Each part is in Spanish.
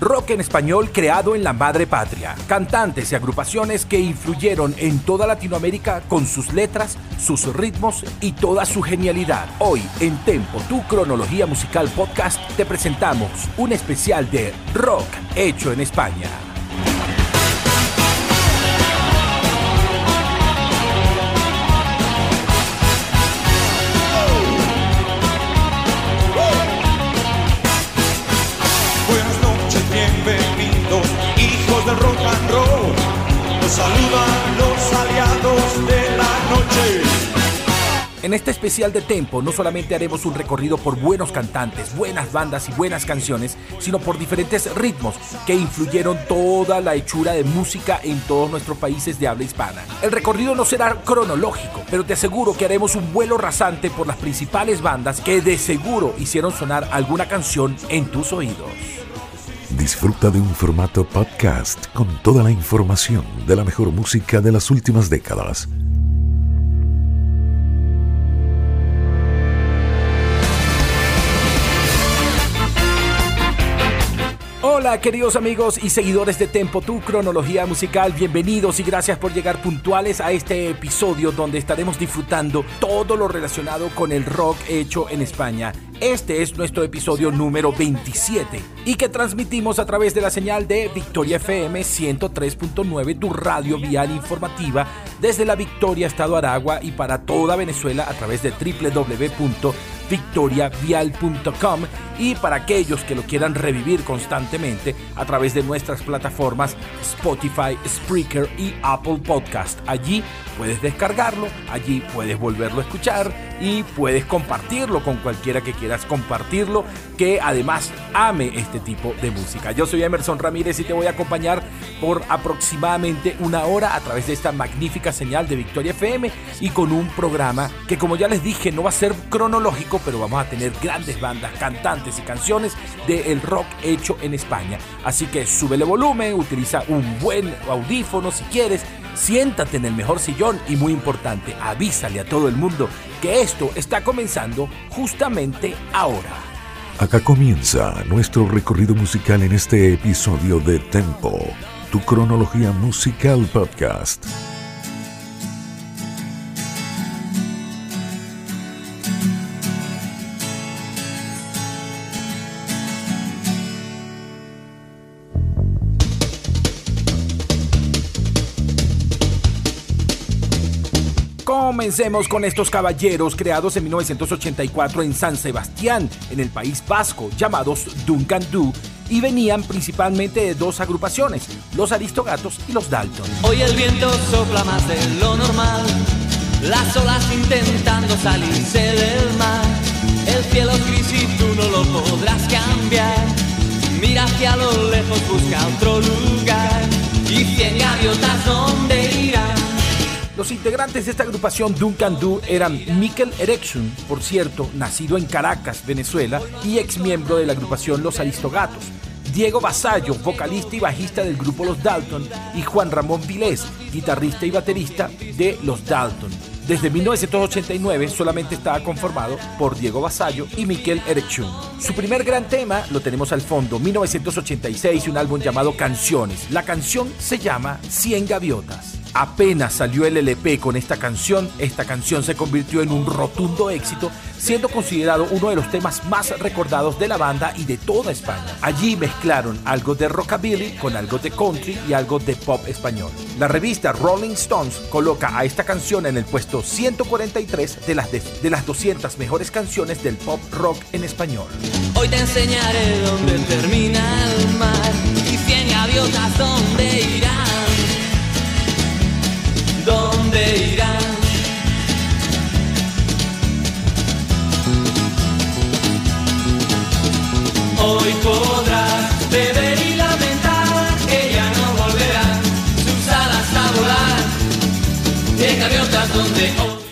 Rock en español creado en la madre patria. Cantantes y agrupaciones que influyeron en toda Latinoamérica con sus letras, sus ritmos y toda su genialidad. Hoy en Tempo, tu cronología musical podcast, te presentamos un especial de rock hecho en España. En este especial de Tempo no solamente haremos un recorrido por buenos cantantes, buenas bandas y buenas canciones, sino por diferentes ritmos que influyeron toda la hechura de música en todos nuestros países de habla hispana. El recorrido no será cronológico, pero te aseguro que haremos un vuelo rasante por las principales bandas que de seguro hicieron sonar alguna canción en tus oídos. Disfruta de un formato podcast con toda la información de la mejor música de las últimas décadas. Hola queridos amigos y seguidores de Tempo, tu cronología musical, bienvenidos y gracias por llegar puntuales a este episodio donde estaremos disfrutando todo lo relacionado con el rock hecho en España. Este es nuestro episodio número 27 y que transmitimos a través de la señal de Victoria FM 103.9, tu radio vial informativa desde la Victoria, Estado Aragua y para toda Venezuela a través de www.victoriavial.com y para aquellos que lo quieran revivir constantemente a través de nuestras plataformas Spotify, Spreaker y Apple Podcast. Allí puedes descargarlo, allí puedes volverlo a escuchar y puedes compartirlo con cualquiera que quieras compartirlo, que además ame este tipo de música. Yo soy Emerson Ramírez y te voy a acompañar por aproximadamente una hora a través de esta magnífica señal de Victoria FM y con un programa que como ya les dije no va a ser cronológico, pero vamos a tener grandes bandas, cantantes y canciones del rock hecho en España. Así que súbele volumen, utiliza un buen audífono si quieres siéntate en el mejor sillón y muy importante, avísale a todo el mundo que esto está comenzando justamente ahora. Acá comienza nuestro recorrido musical en este episodio de Tempo, tu cronología musical podcast. Comencemos con estos caballeros creados en 1984 en San Sebastián, en el País Vasco, llamados Duncan Du, y venían principalmente de dos agrupaciones, los Aristogatos y los Dalton. Hoy el viento sopla más de lo normal, las olas intentando salirse del mar, el cielo gris y tú no lo podrás cambiar, mira hacia lo lejos, busca otro lugar, y cien gaviotas donde irán. Los integrantes de esta agrupación Duncan Du eran Mikel Erection, por cierto, nacido en Caracas, Venezuela, y ex miembro de la agrupación Los Aristogatos. Diego Basallo, vocalista y bajista del grupo Los Dalton, y Juan Ramón Vilés, guitarrista y baterista de Los Dalton. Desde 1989 solamente estaba conformado por Diego Basallo y Mikel Erection. Su primer gran tema lo tenemos al fondo, 1986, un álbum llamado Canciones. La canción se llama Cien Gaviotas. Apenas salió el LP con esta canción, esta canción se convirtió en un rotundo éxito, siendo considerado uno de los temas más recordados de la banda y de toda España. Allí mezclaron algo de rockabilly con algo de country y algo de pop español. La revista Rolling Stones coloca a esta canción en el puesto 143 de las, de, las 200 mejores canciones del pop rock en español. Hoy te enseñaré dónde termina el mar y cien gaviotas dónde irán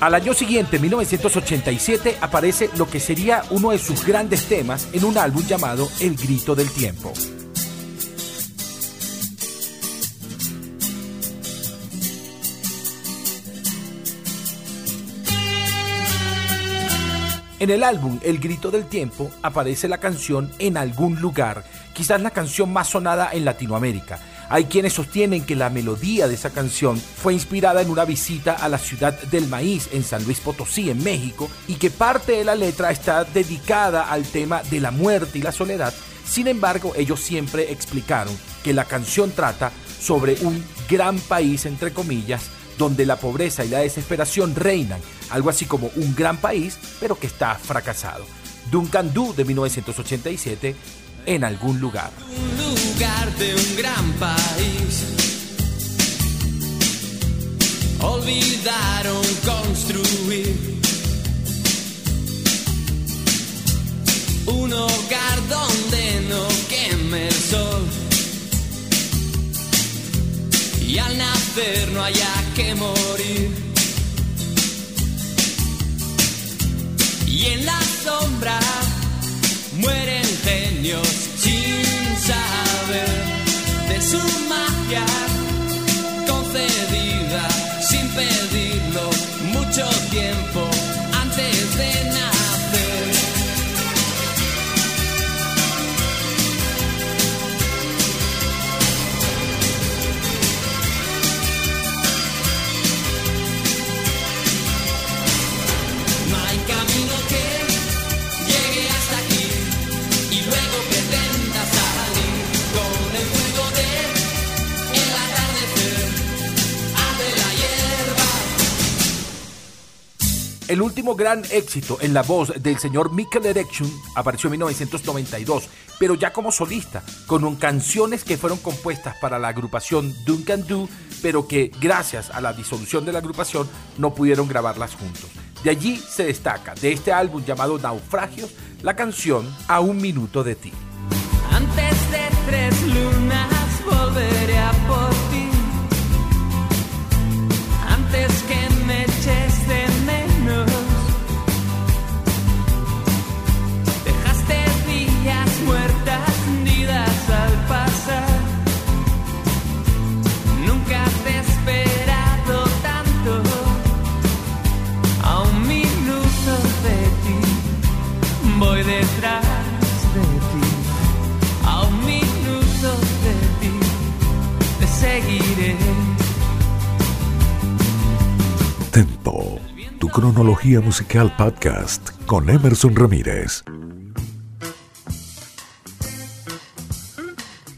al año siguiente, 1987, aparece lo que sería uno de sus grandes temas en un álbum llamado El Grito del Tiempo. En el álbum El Grito del Tiempo aparece la canción En algún lugar, quizás la canción más sonada en Latinoamérica. Hay quienes sostienen que la melodía de esa canción fue inspirada en una visita a la ciudad del maíz en San Luis Potosí, en México, y que parte de la letra está dedicada al tema de la muerte y la soledad. Sin embargo, ellos siempre explicaron que la canción trata sobre un gran país, entre comillas, donde la pobreza y la desesperación reinan, algo así como un gran país, pero que está fracasado. Duncan Du de 1987 en algún lugar. Un lugar de un gran país. Olvidaron construir un hogar donde no queme el sol. Al nacer no haya que morir. Y en la sombra mueren genios sin saber de su magia concedida sin pedirlo El último gran éxito en la voz del señor Michael Erection apareció en 1992, pero ya como solista, con canciones que fueron compuestas para la agrupación Duncan Do, pero que gracias a la disolución de la agrupación no pudieron grabarlas juntos. De allí se destaca, de este álbum llamado Naufragios, la canción A un minuto de ti. Antes de tres cronología musical podcast con Emerson Ramírez.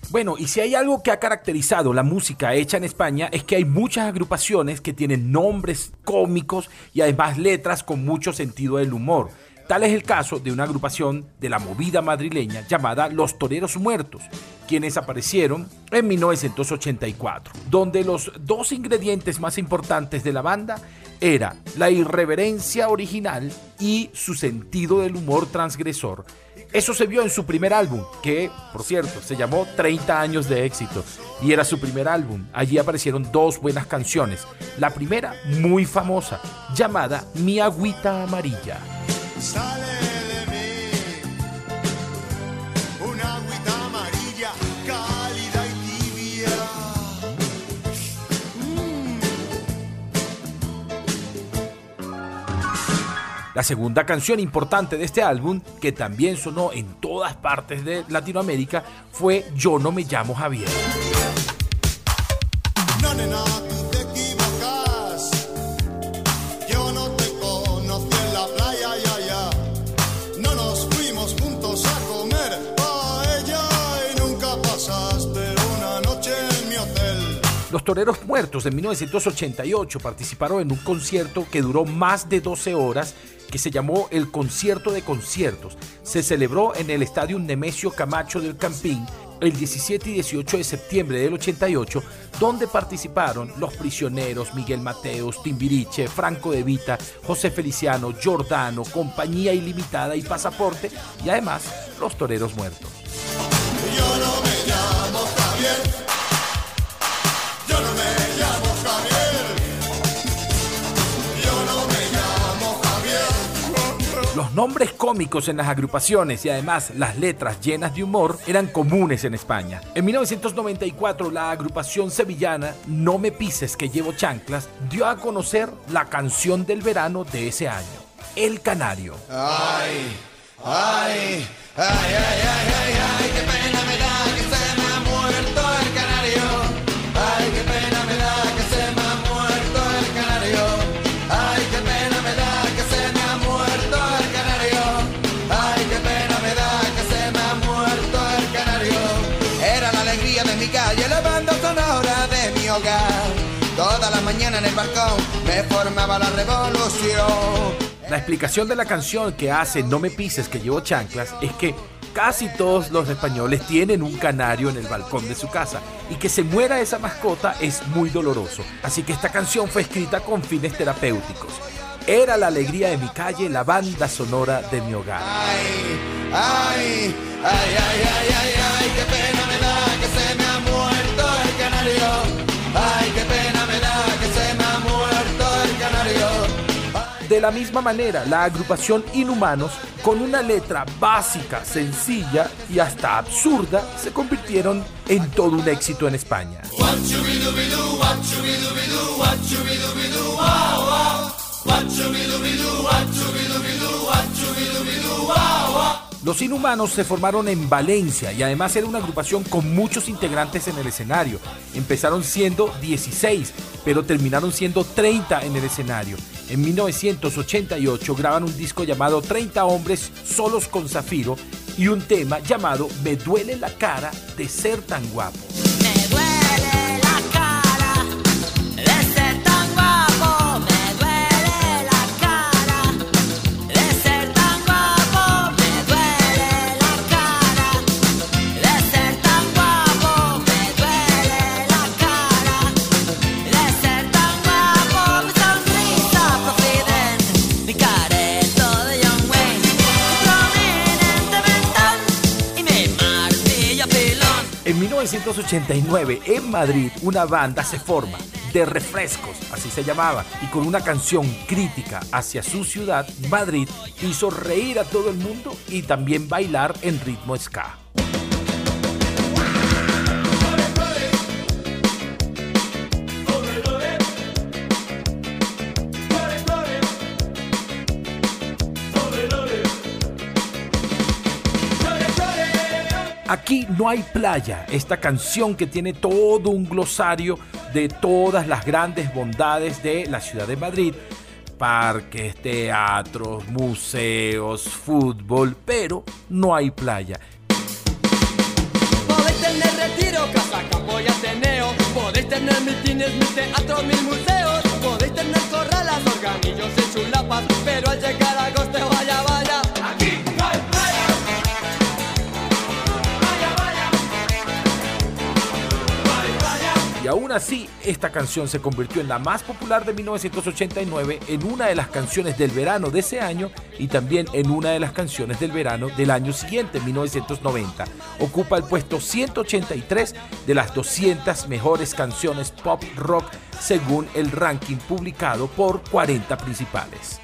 Bueno, y si hay algo que ha caracterizado la música hecha en España es que hay muchas agrupaciones que tienen nombres cómicos y además letras con mucho sentido del humor. Tal es el caso de una agrupación de la movida madrileña llamada Los Toreros Muertos, quienes aparecieron en 1984, donde los dos ingredientes más importantes de la banda era la irreverencia original y su sentido del humor transgresor. Eso se vio en su primer álbum, que, por cierto, se llamó 30 años de éxito, y era su primer álbum. Allí aparecieron dos buenas canciones. La primera, muy famosa, llamada Mi Agüita Amarilla. Sale de mí una agüita amarilla, cálida y tibia. La segunda canción importante de este álbum, que también sonó en todas partes de Latinoamérica, fue Yo no me llamo Javier. No, nena, tú Los Toreros Muertos en 1988 participaron en un concierto que duró más de 12 horas que se llamó el Concierto de Conciertos. Se celebró en el Estadio Nemesio Camacho del Campín el 17 y 18 de septiembre del 88, donde participaron Los Prisioneros, Miguel Mateos, Timbiriche, Franco de Vita, José Feliciano, Giordano, Compañía Ilimitada y Pasaporte, y además Los Toreros Muertos. Yo no me llamo. Los nombres cómicos en las agrupaciones y además las letras llenas de humor eran comunes en España. En 1994 la agrupación sevillana No me pises que llevo chanclas dio a conocer la canción del verano de ese año, El Canario. Ay, ay, Ay, ay, ay, ay, ay, qué pena me da que se me ha muerto el canario. Balcón me formaba la revolución. La explicación de la canción que hace No me pises que llevo chanclas es que casi todos los españoles tienen un canario en el balcón de su casa y que se muera esa mascota es muy doloroso. Así que esta canción fue escrita con fines terapéuticos. Era la alegría de mi calle, la banda sonora de mi hogar. Ay, ay, ay, ay, ay, ay, ay, qué pena De la misma manera, la agrupación Inhumanos, con una letra básica, sencilla y hasta absurda, se convirtieron en todo un éxito en España. Los Inhumanos se formaron en Valencia y además era una agrupación con muchos integrantes en el escenario. Empezaron siendo 16, pero terminaron siendo 30 en el escenario. En 1988 graban un disco llamado 30 hombres solos con Zafiro y un tema llamado Me duele la cara de ser tan guapo. 1989, en Madrid, una banda se forma de refrescos, así se llamaba, y con una canción crítica hacia su ciudad, Madrid, hizo reír a todo el mundo y también bailar en ritmo ska. Aquí no hay playa, esta canción que tiene todo un glosario de todas las grandes bondades de la ciudad de Madrid, parques, teatros, museos, fútbol, pero no hay playa. Podéis tener retiro, casa, campo y ateneo. Podéis tener mitines, mil teatros, mil museos. Podéis tener corralas, organillos y chulapas. Pero al llegar a agosto, vaya, vaya. Aquí no hay aún así, esta canción se convirtió en la más popular de 1989, en una de las canciones del verano de ese año y también en una de las canciones del verano del año siguiente, 1990. Ocupa el puesto 183 de las 200 mejores canciones pop rock según el ranking publicado por 40 principales.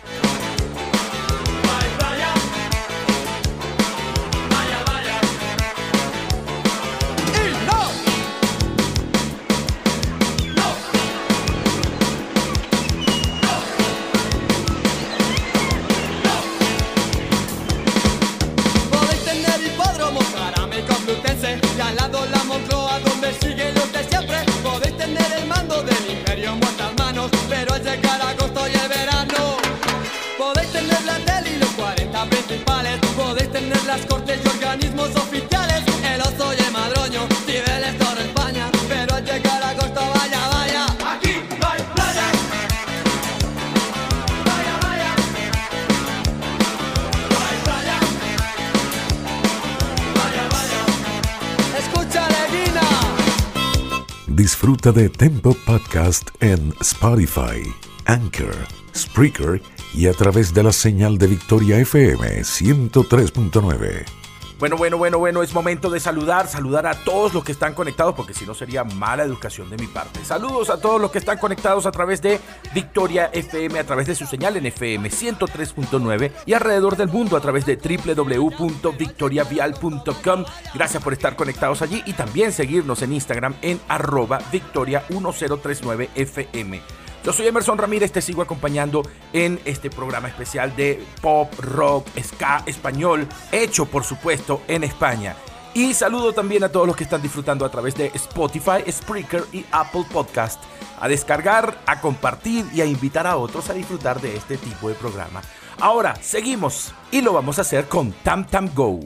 Disfruta de Tempo Podcast en Spotify, Anchor, Spreaker y a través de la señal de Victoria FM 103.9. Bueno, bueno, bueno, bueno, es momento de saludar, saludar a todos los que están conectados, porque si no sería mala educación de mi parte. Saludos a todos los que están conectados a través de Victoria FM, a través de su señal en FM 103.9 y alrededor del mundo a través de www.victoriavial.com. Gracias por estar conectados allí y también seguirnos en Instagram en arroba victoria1039 FM. Yo soy Emerson Ramírez, te sigo acompañando en este programa especial de pop, rock, ska, español, hecho por supuesto en España. Y saludo también a todos los que están disfrutando a través de Spotify, Spreaker y Apple Podcast a descargar, a compartir y a invitar a otros a disfrutar de este tipo de programa. Ahora, seguimos y lo vamos a hacer con Tam Tam Go.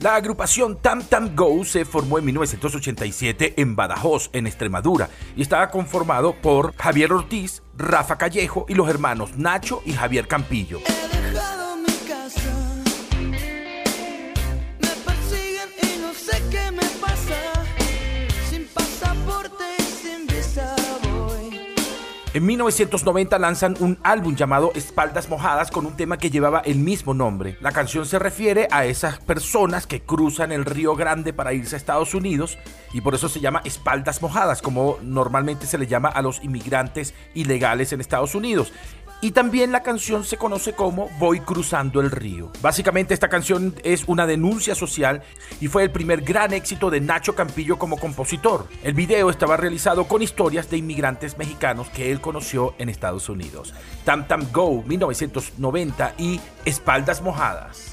La agrupación Tam Tam Go se formó en 1987 en Badajoz, en Extremadura, y estaba conformado por Javier Ortiz, Rafa Callejo y los hermanos Nacho y Javier Campillo. En 1990 lanzan un álbum llamado Espaldas Mojadas con un tema que llevaba el mismo nombre. La canción se refiere a esas personas que cruzan el Río Grande para irse a Estados Unidos y por eso se llama Espaldas Mojadas, como normalmente se le llama a los inmigrantes ilegales en Estados Unidos. Y también la canción se conoce como Voy cruzando el río. Básicamente esta canción es una denuncia social y fue el primer gran éxito de Nacho Campillo como compositor. El video estaba realizado con historias de inmigrantes mexicanos que él conoció en Estados Unidos. Tam Tam Go 1990 y Espaldas Mojadas.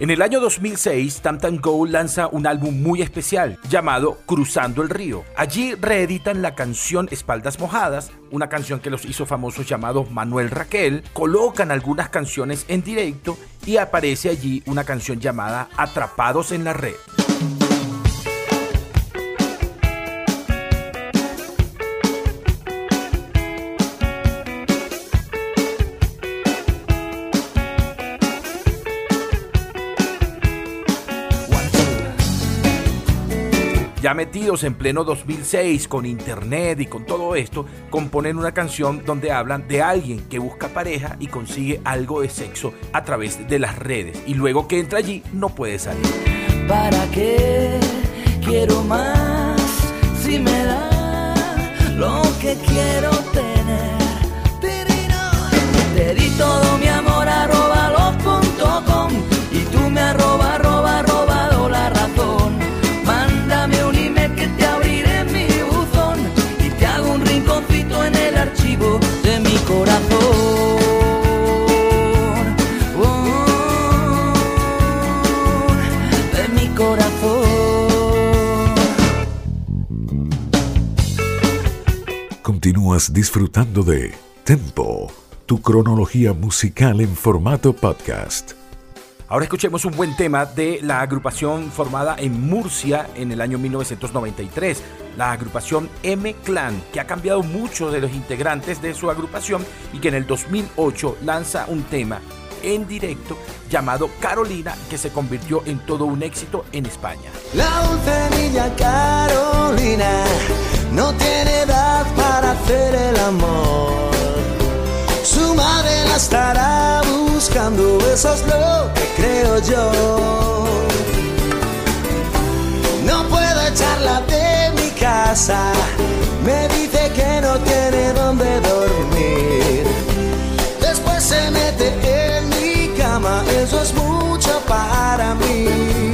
En el año 2006, Tam Go lanza un álbum muy especial llamado Cruzando el Río. Allí reeditan la canción Espaldas Mojadas, una canción que los hizo famosos llamado Manuel Raquel, colocan algunas canciones en directo y aparece allí una canción llamada Atrapados en la Red. Ya metidos en pleno 2006 con internet y con todo esto, componen una canción donde hablan de alguien que busca pareja y consigue algo de sexo a través de las redes y luego que entra allí no puede salir. ¿Para qué quiero más si me da lo que quiero Continúas disfrutando de Tempo, tu cronología musical en formato podcast. Ahora escuchemos un buen tema de la agrupación formada en Murcia en el año 1993, la agrupación M Clan, que ha cambiado mucho de los integrantes de su agrupación y que en el 2008 lanza un tema en directo llamado Carolina, que se convirtió en todo un éxito en España. La dulce niña Carolina no tiene edad para hacer el amor. Su madre la estará buscando, eso es lo que creo yo. No puedo echarla de mi casa, me dice que no tiene dónde dormir. Después se mete en mi cama, eso es mucho para mí.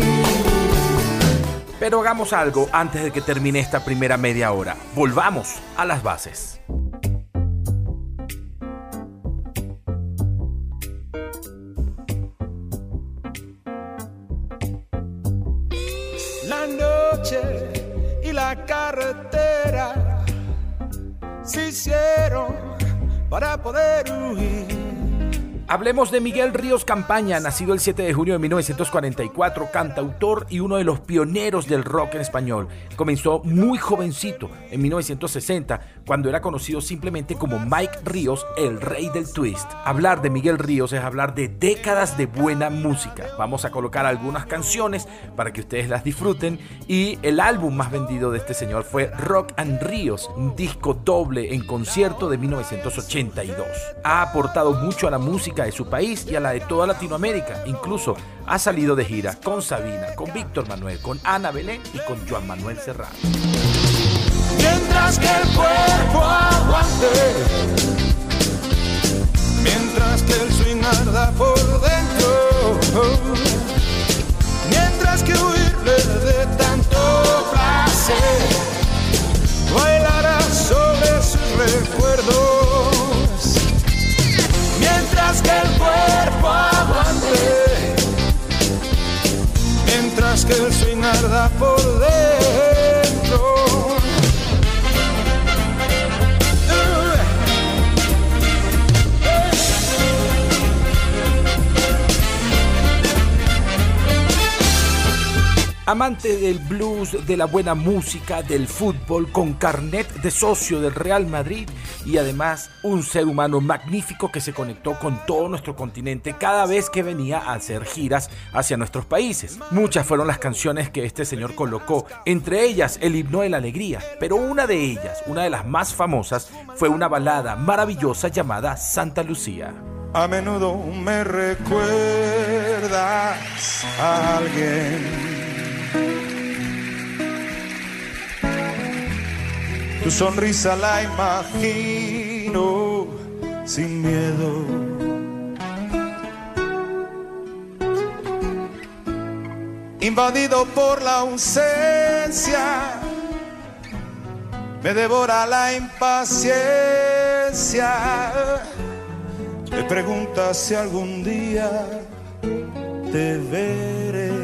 Pero hagamos algo antes de que termine esta primera media hora. Volvamos a las bases. La noche y la carretera se hicieron para poder huir. Hablemos de Miguel Ríos Campaña, nacido el 7 de junio de 1944, cantautor y uno de los pioneros del rock en español. Comenzó muy jovencito, en 1960, cuando era conocido simplemente como Mike Ríos, el rey del twist. Hablar de Miguel Ríos es hablar de décadas de buena música. Vamos a colocar algunas canciones para que ustedes las disfruten y el álbum más vendido de este señor fue Rock and Ríos, un disco doble en concierto de 1982. Ha aportado mucho a la música de su país y a la de toda Latinoamérica. Incluso ha salido de gira con Sabina, con Víctor Manuel, con Ana Belén y con Juan Manuel Serrano. Mientras que el cuerpo aguante, mientras que el swing arda por dentro, mientras que huirle de tanto placer, bailará sobre sus recuerdos. Mientras que el cuerpo aguante, mientras que el swing arda por dentro. Amante del blues, de la buena música, del fútbol, con carnet de socio del Real Madrid y además un ser humano magnífico que se conectó con todo nuestro continente cada vez que venía a hacer giras hacia nuestros países. Muchas fueron las canciones que este señor colocó, entre ellas el himno de la alegría, pero una de ellas, una de las más famosas, fue una balada maravillosa llamada Santa Lucía. A menudo me recuerdas a alguien. Tu sonrisa la imagino sin miedo. Invadido por la ausencia, me devora la impaciencia. Me preguntas si algún día te veré.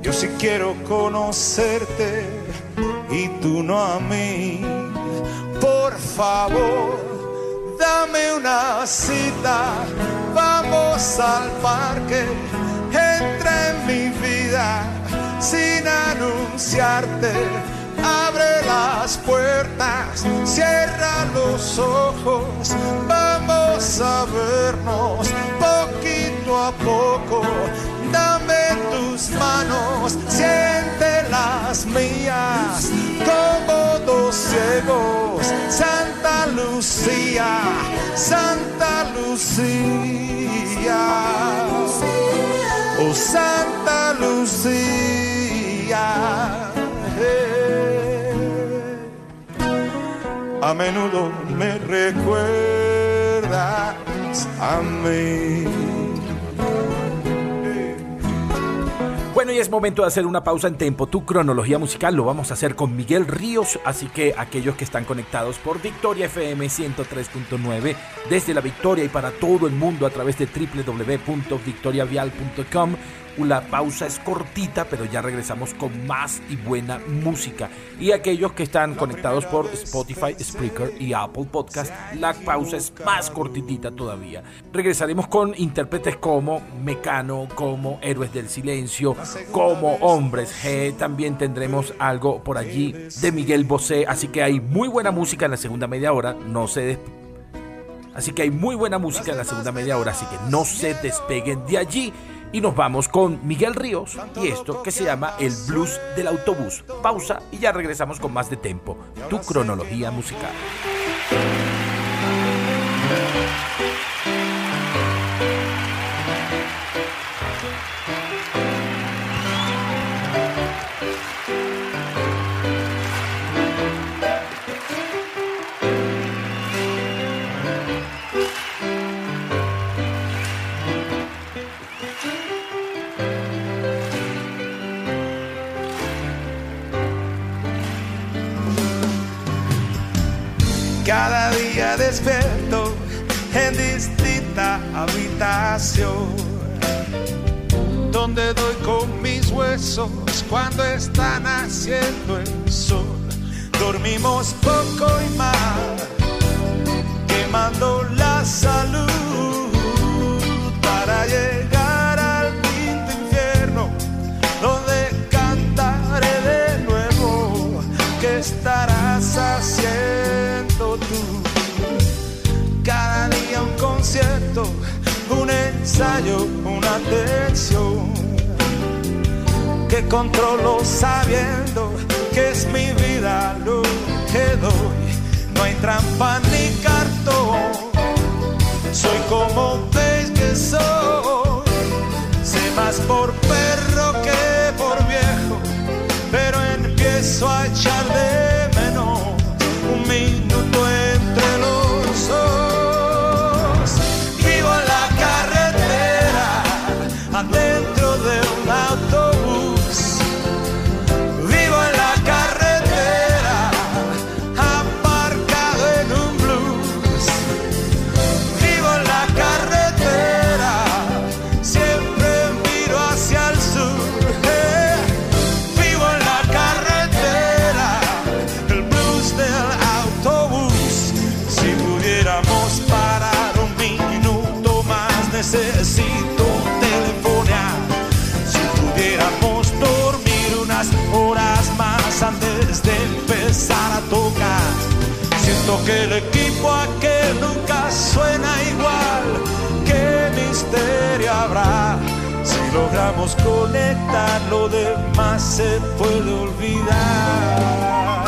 Yo sí quiero conocerte y tú no a mí. Por favor, dame una cita. Vamos al parque. Entra en mi vida sin anunciarte. Abre las puertas, cierra los ojos. Vamos a vernos poquito a poco. Dame tus manos, siente las mías, como dos ciegos. Santa Lucía, Santa Lucía, oh Santa Lucía. eh. A menudo me recuerdas a mí. Y es momento de hacer una pausa en tempo. Tu cronología musical lo vamos a hacer con Miguel Ríos, así que aquellos que están conectados por Victoria FM 103.9 desde la Victoria y para todo el mundo a través de www.victoriavial.com. La pausa es cortita, pero ya regresamos con más y buena música. Y aquellos que están conectados por Spotify, Spreaker y Apple Podcast, la pausa es más cortitita todavía. Regresaremos con intérpretes como Mecano, como Héroes del Silencio, como Hombres G. También tendremos algo por allí de Miguel Bosé. Así que hay muy buena música en la segunda media hora. No se. Así que hay muy buena música en la segunda media hora, así que no se despeguen de allí. Y nos vamos con Miguel Ríos y esto que se llama el blues del autobús. Pausa y ya regresamos con más de tempo. Tu cronología musical. Despierto en distinta habitación, donde doy con mis huesos cuando está naciendo el sol. Dormimos poco y mal, quemando la salud ensayo, una atención que controlo sabiendo que es mi vida lo que doy. No hay trampa ni cartón, soy como veis que soy. Sé más por perro que por viejo, pero empiezo a echar de Siento que el equipo aquel nunca suena igual. ¿Qué misterio habrá? Si logramos conectar, lo demás se puede olvidar.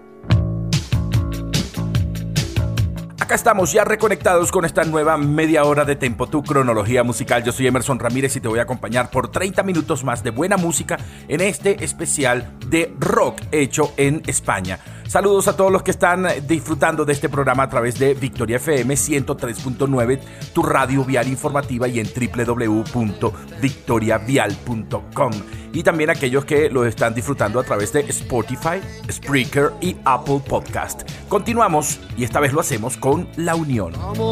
Acá estamos ya reconectados con esta nueva media hora de Tempo, tu cronología musical. Yo soy Emerson Ramírez y te voy a acompañar por 30 minutos más de buena música en este especial de rock hecho en España. Saludos a todos los que están disfrutando de este programa a través de Victoria FM 103.9, tu radio vial informativa y en www.victoriavial.com. Y también aquellos que lo están disfrutando a través de Spotify, Spreaker y Apple Podcast. Continuamos y esta vez lo hacemos con La Unión. Como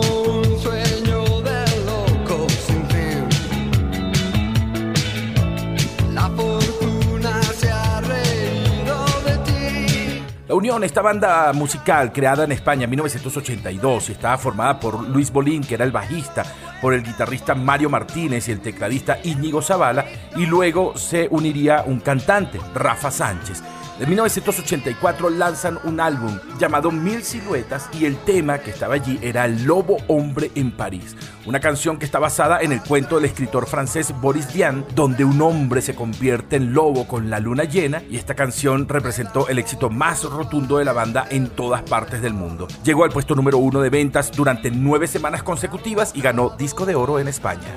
La Unión, esta banda musical creada en España en 1982 y estaba formada por Luis Bolín, que era el bajista, por el guitarrista Mario Martínez y el tecladista Íñigo Zavala, y luego se uniría un cantante, Rafa Sánchez. En 1984 lanzan un álbum llamado Mil Siluetas y el tema que estaba allí era Lobo Hombre en París, una canción que está basada en el cuento del escritor francés Boris Vian, donde un hombre se convierte en lobo con la luna llena y esta canción representó el éxito más rotundo de la banda en todas partes del mundo. Llegó al puesto número uno de ventas durante nueve semanas consecutivas y ganó disco de oro en España.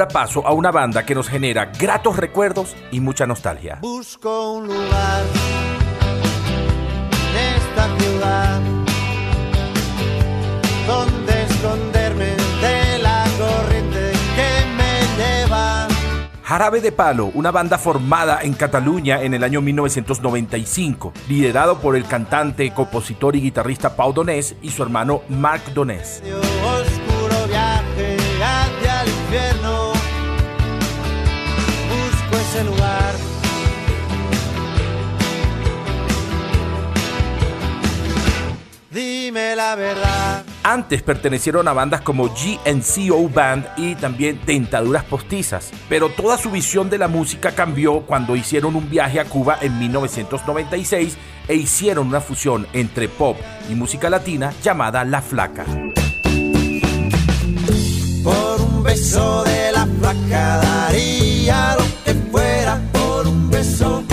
Ahora paso a una banda que nos genera gratos recuerdos y mucha nostalgia. Busco un lugar en esta ciudad donde esconderme de la corriente que me lleva. Jarabe de Palo, una banda formada en Cataluña en el año 1995, liderado por el cantante, compositor y guitarrista Pau Donés y su hermano Marc Donés. Dime la verdad. Antes pertenecieron a bandas como GNCO Band y también Dentaduras Postizas, pero toda su visión de la música cambió cuando hicieron un viaje a Cuba en 1996 e hicieron una fusión entre pop y música latina llamada La Flaca. Por un beso de la flaca daría lo que fuera. Por un beso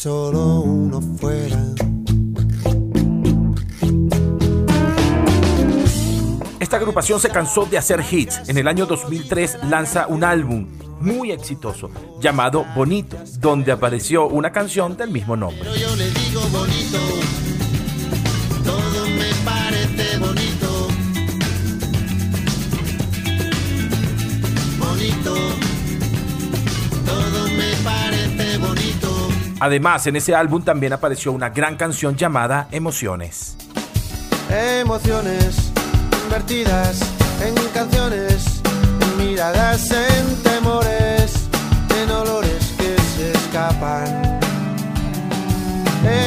solo uno fuera. Esta agrupación se cansó de hacer hits. En el año 2003 lanza un álbum muy exitoso llamado Bonito, donde apareció una canción del mismo nombre. Pero yo le digo bonito, todo me parece Además, en ese álbum también apareció una gran canción llamada Emociones. Emociones invertidas en canciones, en miradas, en temores, en olores que se escapan.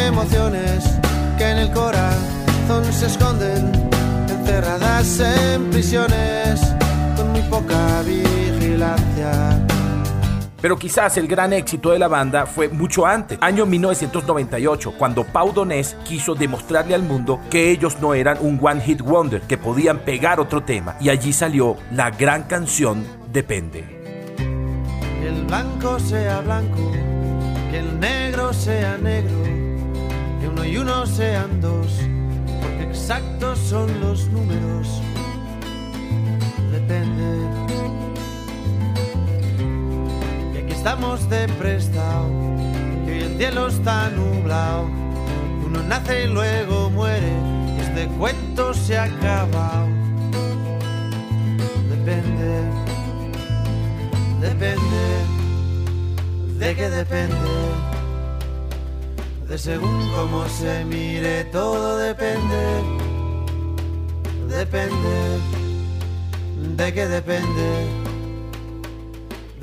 Emociones que en el corazón se esconden, encerradas en prisiones, con muy poca vigilancia. Pero quizás el gran éxito de la banda fue mucho antes, año 1998, cuando Pau Donés quiso demostrarle al mundo que ellos no eran un one hit wonder, que podían pegar otro tema. Y allí salió la gran canción Depende. Que el blanco sea blanco, que el negro sea negro, que uno y uno sean dos, porque exactos son los números. Depende. Estamos de prestado, que hoy el cielo está nublado. Uno nace y luego muere, y este cuento se ha acabado. Depende. Depende, de qué depende, de según cómo se mire, todo depende, depende, de qué depende,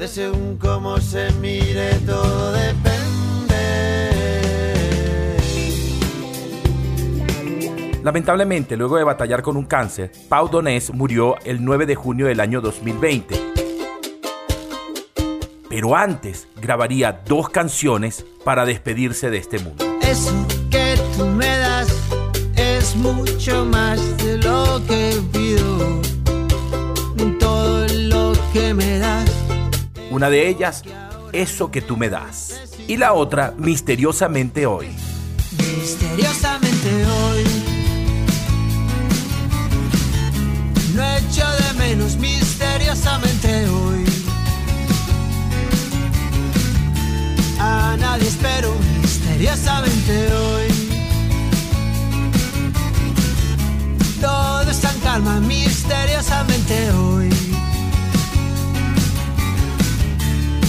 de según cómo se mire, todo depende. Lamentablemente, luego de batallar con un cáncer, Pau Donés murió el 9 de junio del año 2020. Pero antes grabaría dos canciones para despedirse de este mundo. Eso que tú me das es mucho más de lo que pido. Todo lo que me das. Una de ellas, Eso que tú me das. Y la otra, Misteriosamente hoy. Misteriosamente hoy. No echo de menos misteriosamente hoy. A nadie espero misteriosamente hoy. Todo está en calma misteriosamente hoy.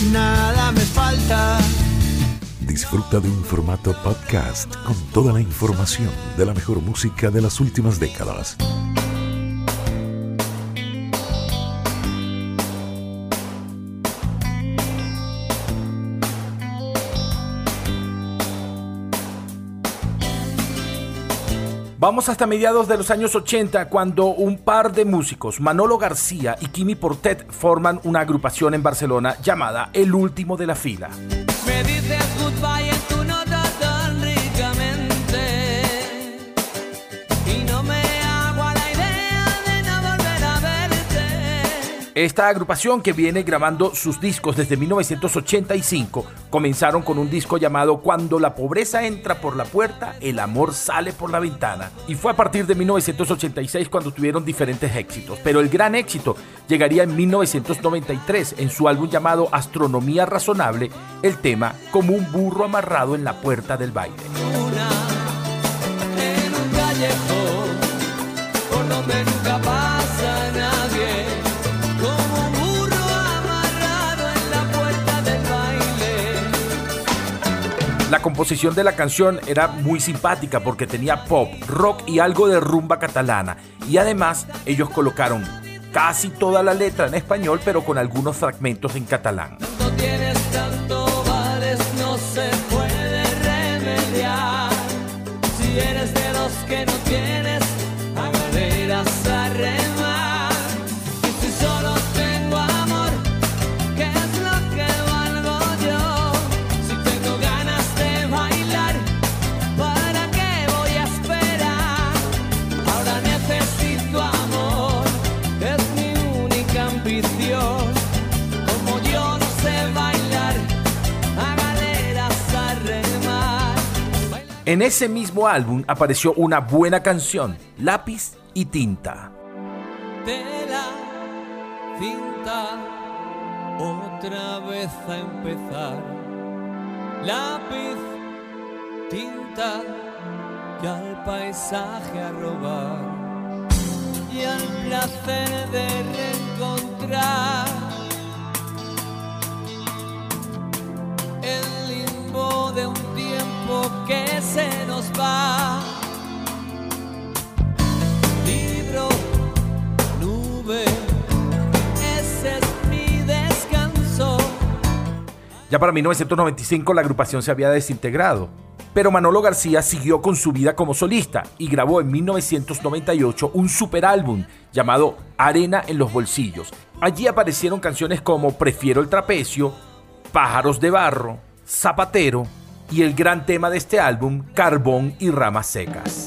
Nada me falta. Disfruta de un formato podcast con toda la información de la mejor música de las últimas décadas. Vamos hasta mediados de los años 80 cuando un par de músicos, Manolo García y Kimi Portet, forman una agrupación en Barcelona llamada El Último de la Fila. Esta agrupación que viene grabando sus discos desde 1985 comenzaron con un disco llamado Cuando la pobreza entra por la puerta, el amor sale por la ventana. Y fue a partir de 1986 cuando tuvieron diferentes éxitos. Pero el gran éxito llegaría en 1993 en su álbum llamado Astronomía Razonable, el tema Como un burro amarrado en la puerta del baile. La composición de la canción era muy simpática porque tenía pop, rock y algo de rumba catalana. Y además ellos colocaron casi toda la letra en español pero con algunos fragmentos en catalán. En ese mismo álbum apareció una buena canción, Lápiz y Tinta. Tela, cinta, otra vez a empezar. Lápiz, tinta, y al paisaje a robar. Y al placer de reencontrar el limbo de un que se nos va. Libro, nube, ese es mi descanso. Ya para 1995 la agrupación se había desintegrado, pero Manolo García siguió con su vida como solista y grabó en 1998 un super álbum llamado Arena en los Bolsillos. Allí aparecieron canciones como Prefiero el Trapecio, Pájaros de Barro, Zapatero y el gran tema de este álbum, Carbón y Ramas Secas.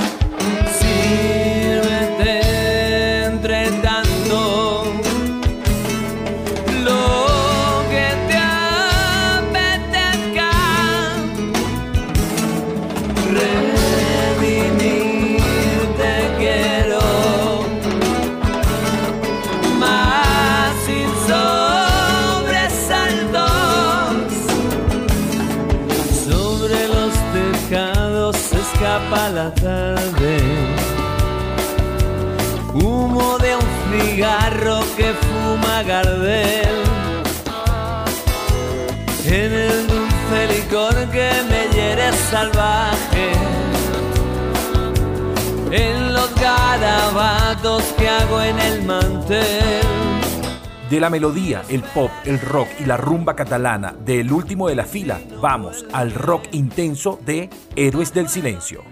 En el dulce licor que me hiere salvaje. En los garabatos que hago en el mantel. De la melodía, el pop, el rock y la rumba catalana del último de la fila, vamos al rock intenso de Héroes del Silencio.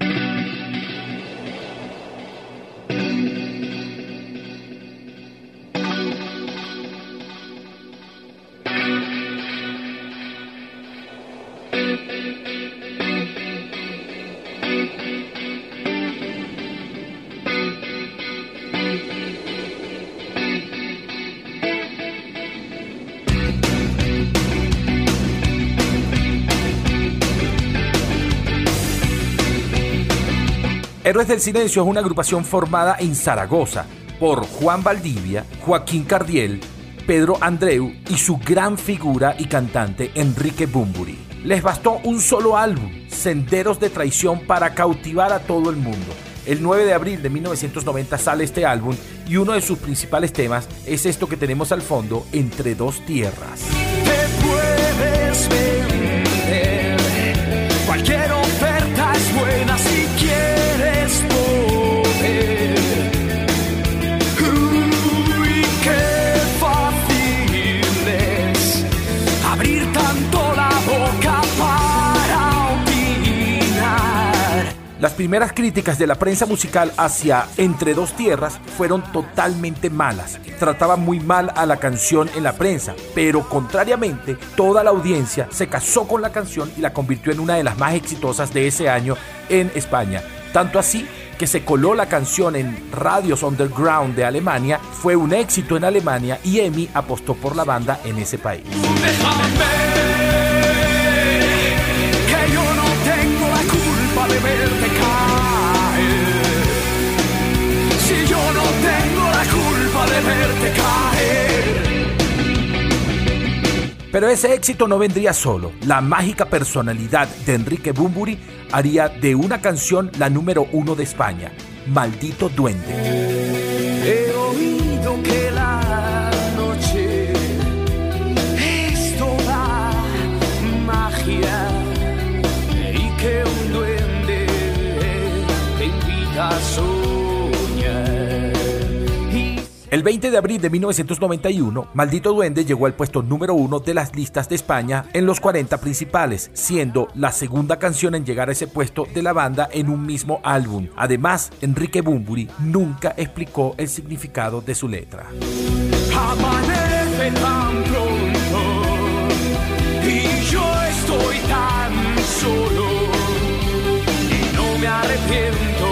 Héroes del Silencio es una agrupación formada en Zaragoza por Juan Valdivia, Joaquín Cardiel, Pedro Andreu y su gran figura y cantante Enrique Bumburi. Les bastó un solo álbum, Senderos de Traición, para cautivar a todo el mundo. El 9 de abril de 1990 sale este álbum y uno de sus principales temas es esto que tenemos al fondo, Entre dos tierras. te puedes. Cualquier oferta es buena si quieres poder. Las primeras críticas de la prensa musical hacia Entre dos tierras fueron totalmente malas. Trataban muy mal a la canción en la prensa, pero contrariamente, toda la audiencia se casó con la canción y la convirtió en una de las más exitosas de ese año en España. Tanto así que se coló la canción en radios underground de Alemania, fue un éxito en Alemania y Emi apostó por la banda en ese país. Verte caer. Pero ese éxito no vendría solo. La mágica personalidad de Enrique Bumburi haría de una canción la número uno de España, Maldito Duende. He oído que la El 20 de abril de 1991, Maldito Duende llegó al puesto número uno de las listas de España en los 40 principales, siendo la segunda canción en llegar a ese puesto de la banda en un mismo álbum. Además, Enrique Bumburi nunca explicó el significado de su letra. estoy tan solo y no me arrepiento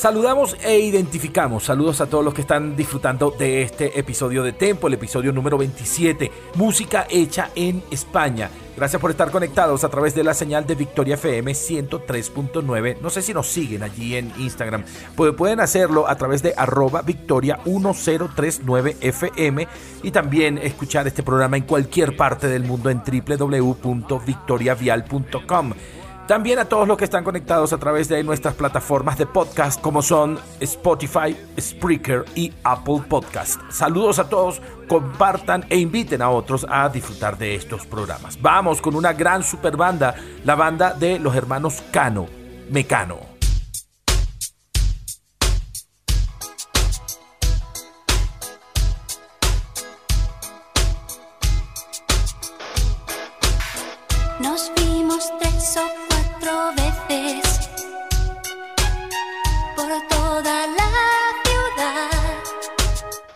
Saludamos e identificamos. Saludos a todos los que están disfrutando de este episodio de Tempo, el episodio número 27, música hecha en España. Gracias por estar conectados a través de la señal de Victoria FM 103.9. No sé si nos siguen allí en Instagram. Pu- Pueden hacerlo a través de arroba victoria 1039 FM y también escuchar este programa en cualquier parte del mundo en www.victoriavial.com. También a todos los que están conectados a través de nuestras plataformas de podcast como son Spotify, Spreaker y Apple Podcast. Saludos a todos, compartan e inviten a otros a disfrutar de estos programas. Vamos con una gran super banda, la banda de los hermanos Cano, Mecano.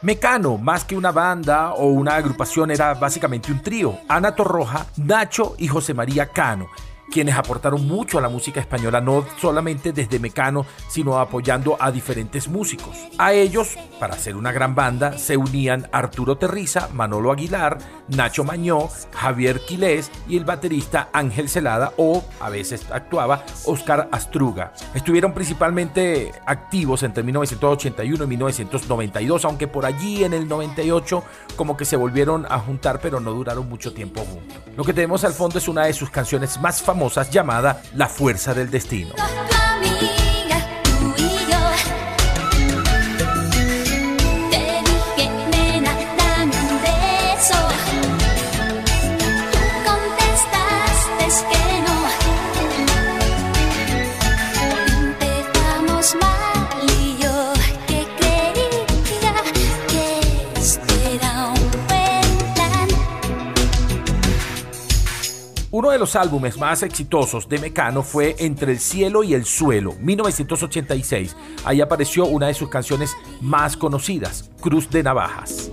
Mecano, más que una banda o una agrupación, era básicamente un trío. Ana Torroja, Nacho y José María Cano, quienes aportaron mucho a la música española, no solamente desde Mecano, sino apoyando a diferentes músicos. A ellos, para hacer una gran banda, se unían Arturo Terriza, Manolo Aguilar, Nacho Mañó, Javier Quilés y el baterista Ángel Celada o, a veces actuaba, Oscar Astruga. Estuvieron principalmente activos entre 1981 y 1992, aunque por allí en el 98 como que se volvieron a juntar, pero no duraron mucho tiempo juntos. Lo que tenemos al fondo es una de sus canciones más famosas llamada La Fuerza del Destino. Uno de los álbumes más exitosos de Mecano fue Entre el cielo y el suelo, 1986. Ahí apareció una de sus canciones más conocidas, Cruz de Navajas.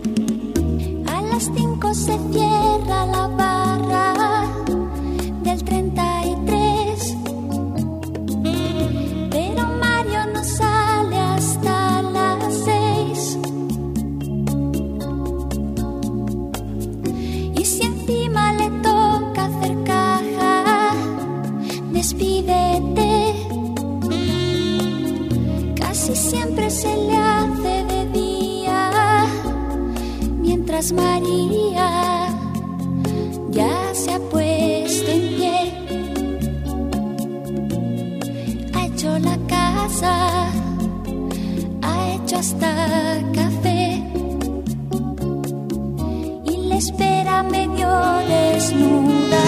Se le hace de día mientras María ya se ha puesto en pie. Ha hecho la casa, ha hecho hasta café y le espera medio desnuda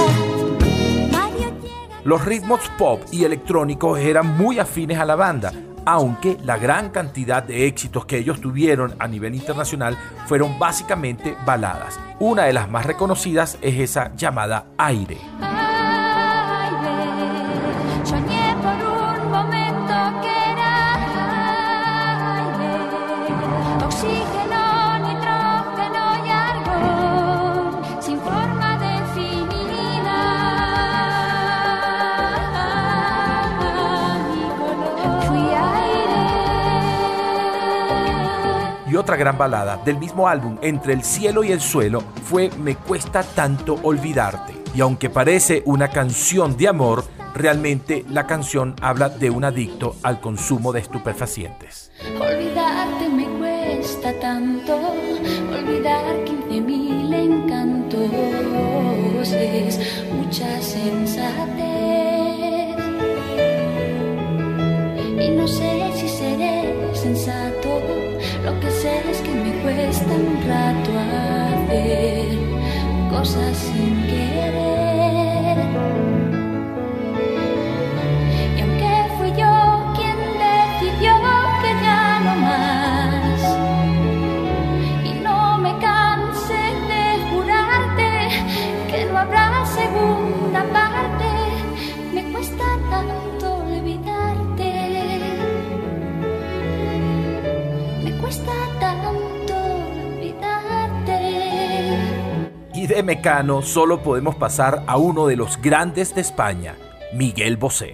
Los ritmos pop y electrónicos eran muy afines a la banda, aunque la gran cantidad de éxitos que ellos tuvieron a nivel internacional fueron básicamente baladas. Una de las más reconocidas es esa llamada Aire. Otra gran balada del mismo álbum, Entre el cielo y el suelo, fue Me cuesta tanto olvidarte. Y aunque parece una canción de amor, realmente la canción habla de un adicto al consumo de estupefacientes. Olvidarte me cuesta tanto, Y de Mecano solo podemos pasar a uno de los grandes de España, Miguel Bosé.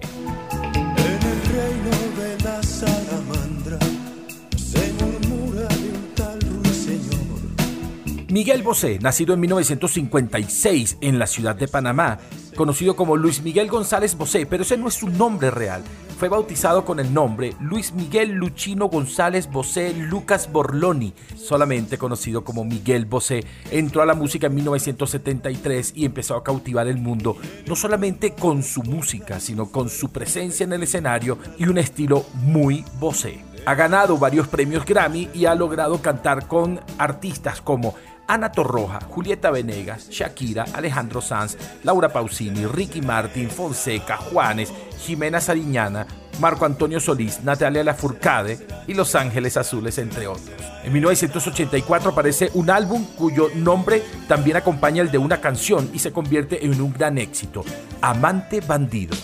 Miguel Bosé, nacido en 1956 en la ciudad de Panamá, conocido como Luis Miguel González Bosé, pero ese no es su nombre real. Fue bautizado con el nombre Luis Miguel Luchino González Bosé Lucas Borloni, solamente conocido como Miguel Bosé. Entró a la música en 1973 y empezó a cautivar el mundo, no solamente con su música, sino con su presencia en el escenario y un estilo muy Bosé. Ha ganado varios premios Grammy y ha logrado cantar con artistas como Ana Torroja, Julieta Venegas, Shakira, Alejandro Sanz, Laura Pausini, Ricky Martin, Fonseca, Juanes, Jimena Sariñana, Marco Antonio Solís, Natalia Lafourcade y Los Ángeles Azules, entre otros. En 1984 aparece un álbum cuyo nombre también acompaña el de una canción y se convierte en un gran éxito, Amante Bandido.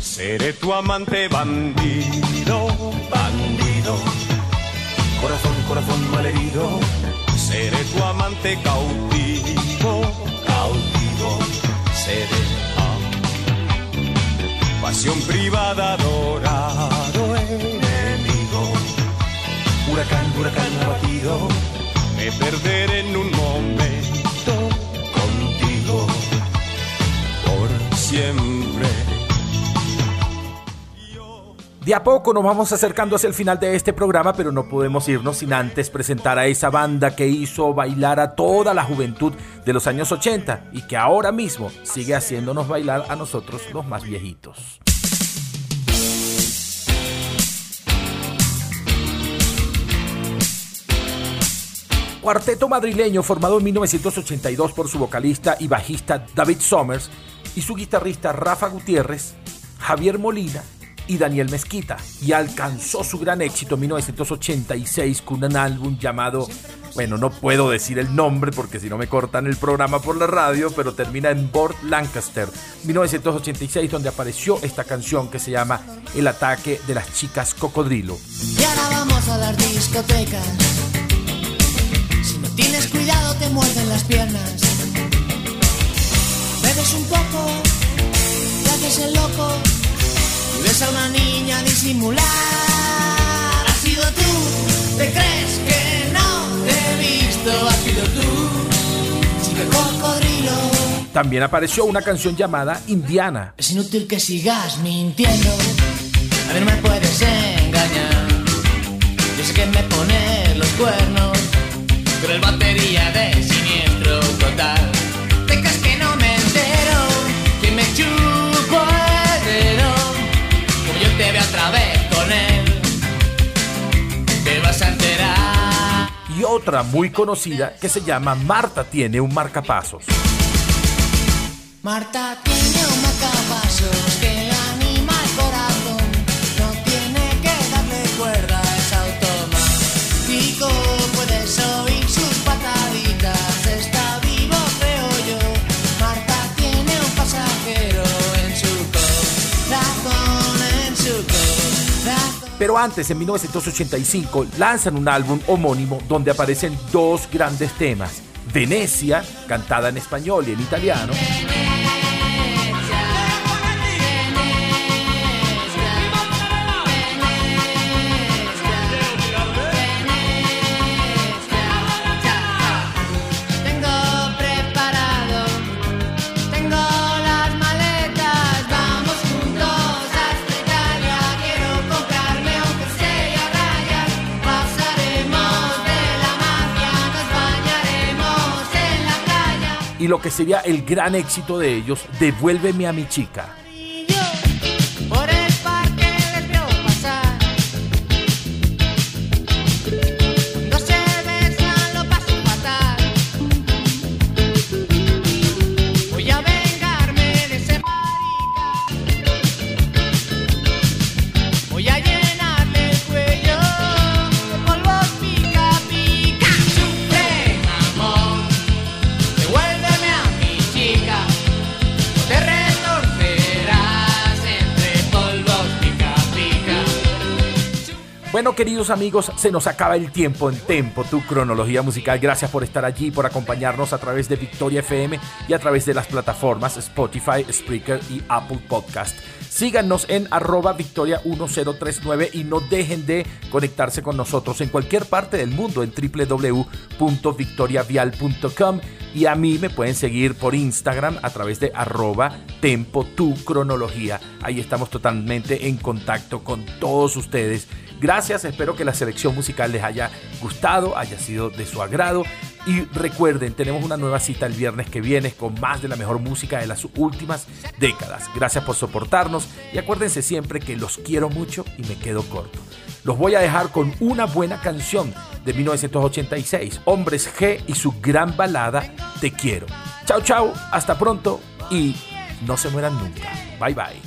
Seré tu amante bandido, bandido. Corazón, corazón malherido. Seré tu amante cautivo, cautivo. Seré pasión privada, adorado enemigo. Huracán, huracán abatido. Me perderé en un momento contigo. Por siempre. De a poco nos vamos acercando hacia el final de este programa, pero no podemos irnos sin antes presentar a esa banda que hizo bailar a toda la juventud de los años 80 y que ahora mismo sigue haciéndonos bailar a nosotros los más viejitos. Cuarteto madrileño formado en 1982 por su vocalista y bajista David Somers y su guitarrista Rafa Gutiérrez, Javier Molina y Daniel Mezquita y alcanzó su gran éxito en 1986 con un álbum llamado, bueno, no puedo decir el nombre porque si no me cortan el programa por la radio, pero termina en Bort Lancaster, 1986, donde apareció esta canción que se llama El ataque de las chicas cocodrilo. Y ahora vamos a las discotecas. Si no tienes cuidado te muerden las piernas. Bebes un poco, te el loco ves a una niña disimular. Has sido tú, te crees que no te he visto. Has sido tú, chica cocodrilo. También apareció una canción llamada Indiana. Es inútil que sigas mintiendo. A mí no me puedes engañar. Yo sé que me pones los cuernos. Pero el batería de siniestro total. Otra muy conocida que se llama Marta tiene un marcapasos. Marta tiene Pero antes, en 1985, lanzan un álbum homónimo donde aparecen dos grandes temas. Venecia, cantada en español y en italiano, y lo que sería el gran éxito de ellos, Devuélveme a mi chica. Bueno, queridos amigos, se nos acaba el tiempo en Tempo, tu cronología musical. Gracias por estar allí, por acompañarnos a través de Victoria FM y a través de las plataformas Spotify, Spreaker y Apple Podcast. Síganos en arroba victoria1039 y no dejen de conectarse con nosotros en cualquier parte del mundo en www.victoriavial.com y a mí me pueden seguir por Instagram a través de arroba tempo tu cronología. Ahí estamos totalmente en contacto con todos ustedes. Gracias, espero que la selección musical les haya gustado, haya sido de su agrado. Y recuerden, tenemos una nueva cita el viernes que viene con más de la mejor música de las últimas décadas. Gracias por soportarnos y acuérdense siempre que los quiero mucho y me quedo corto. Los voy a dejar con una buena canción de 1986, Hombres G y su gran balada Te quiero. Chao, chao, hasta pronto y no se mueran nunca. Bye, bye.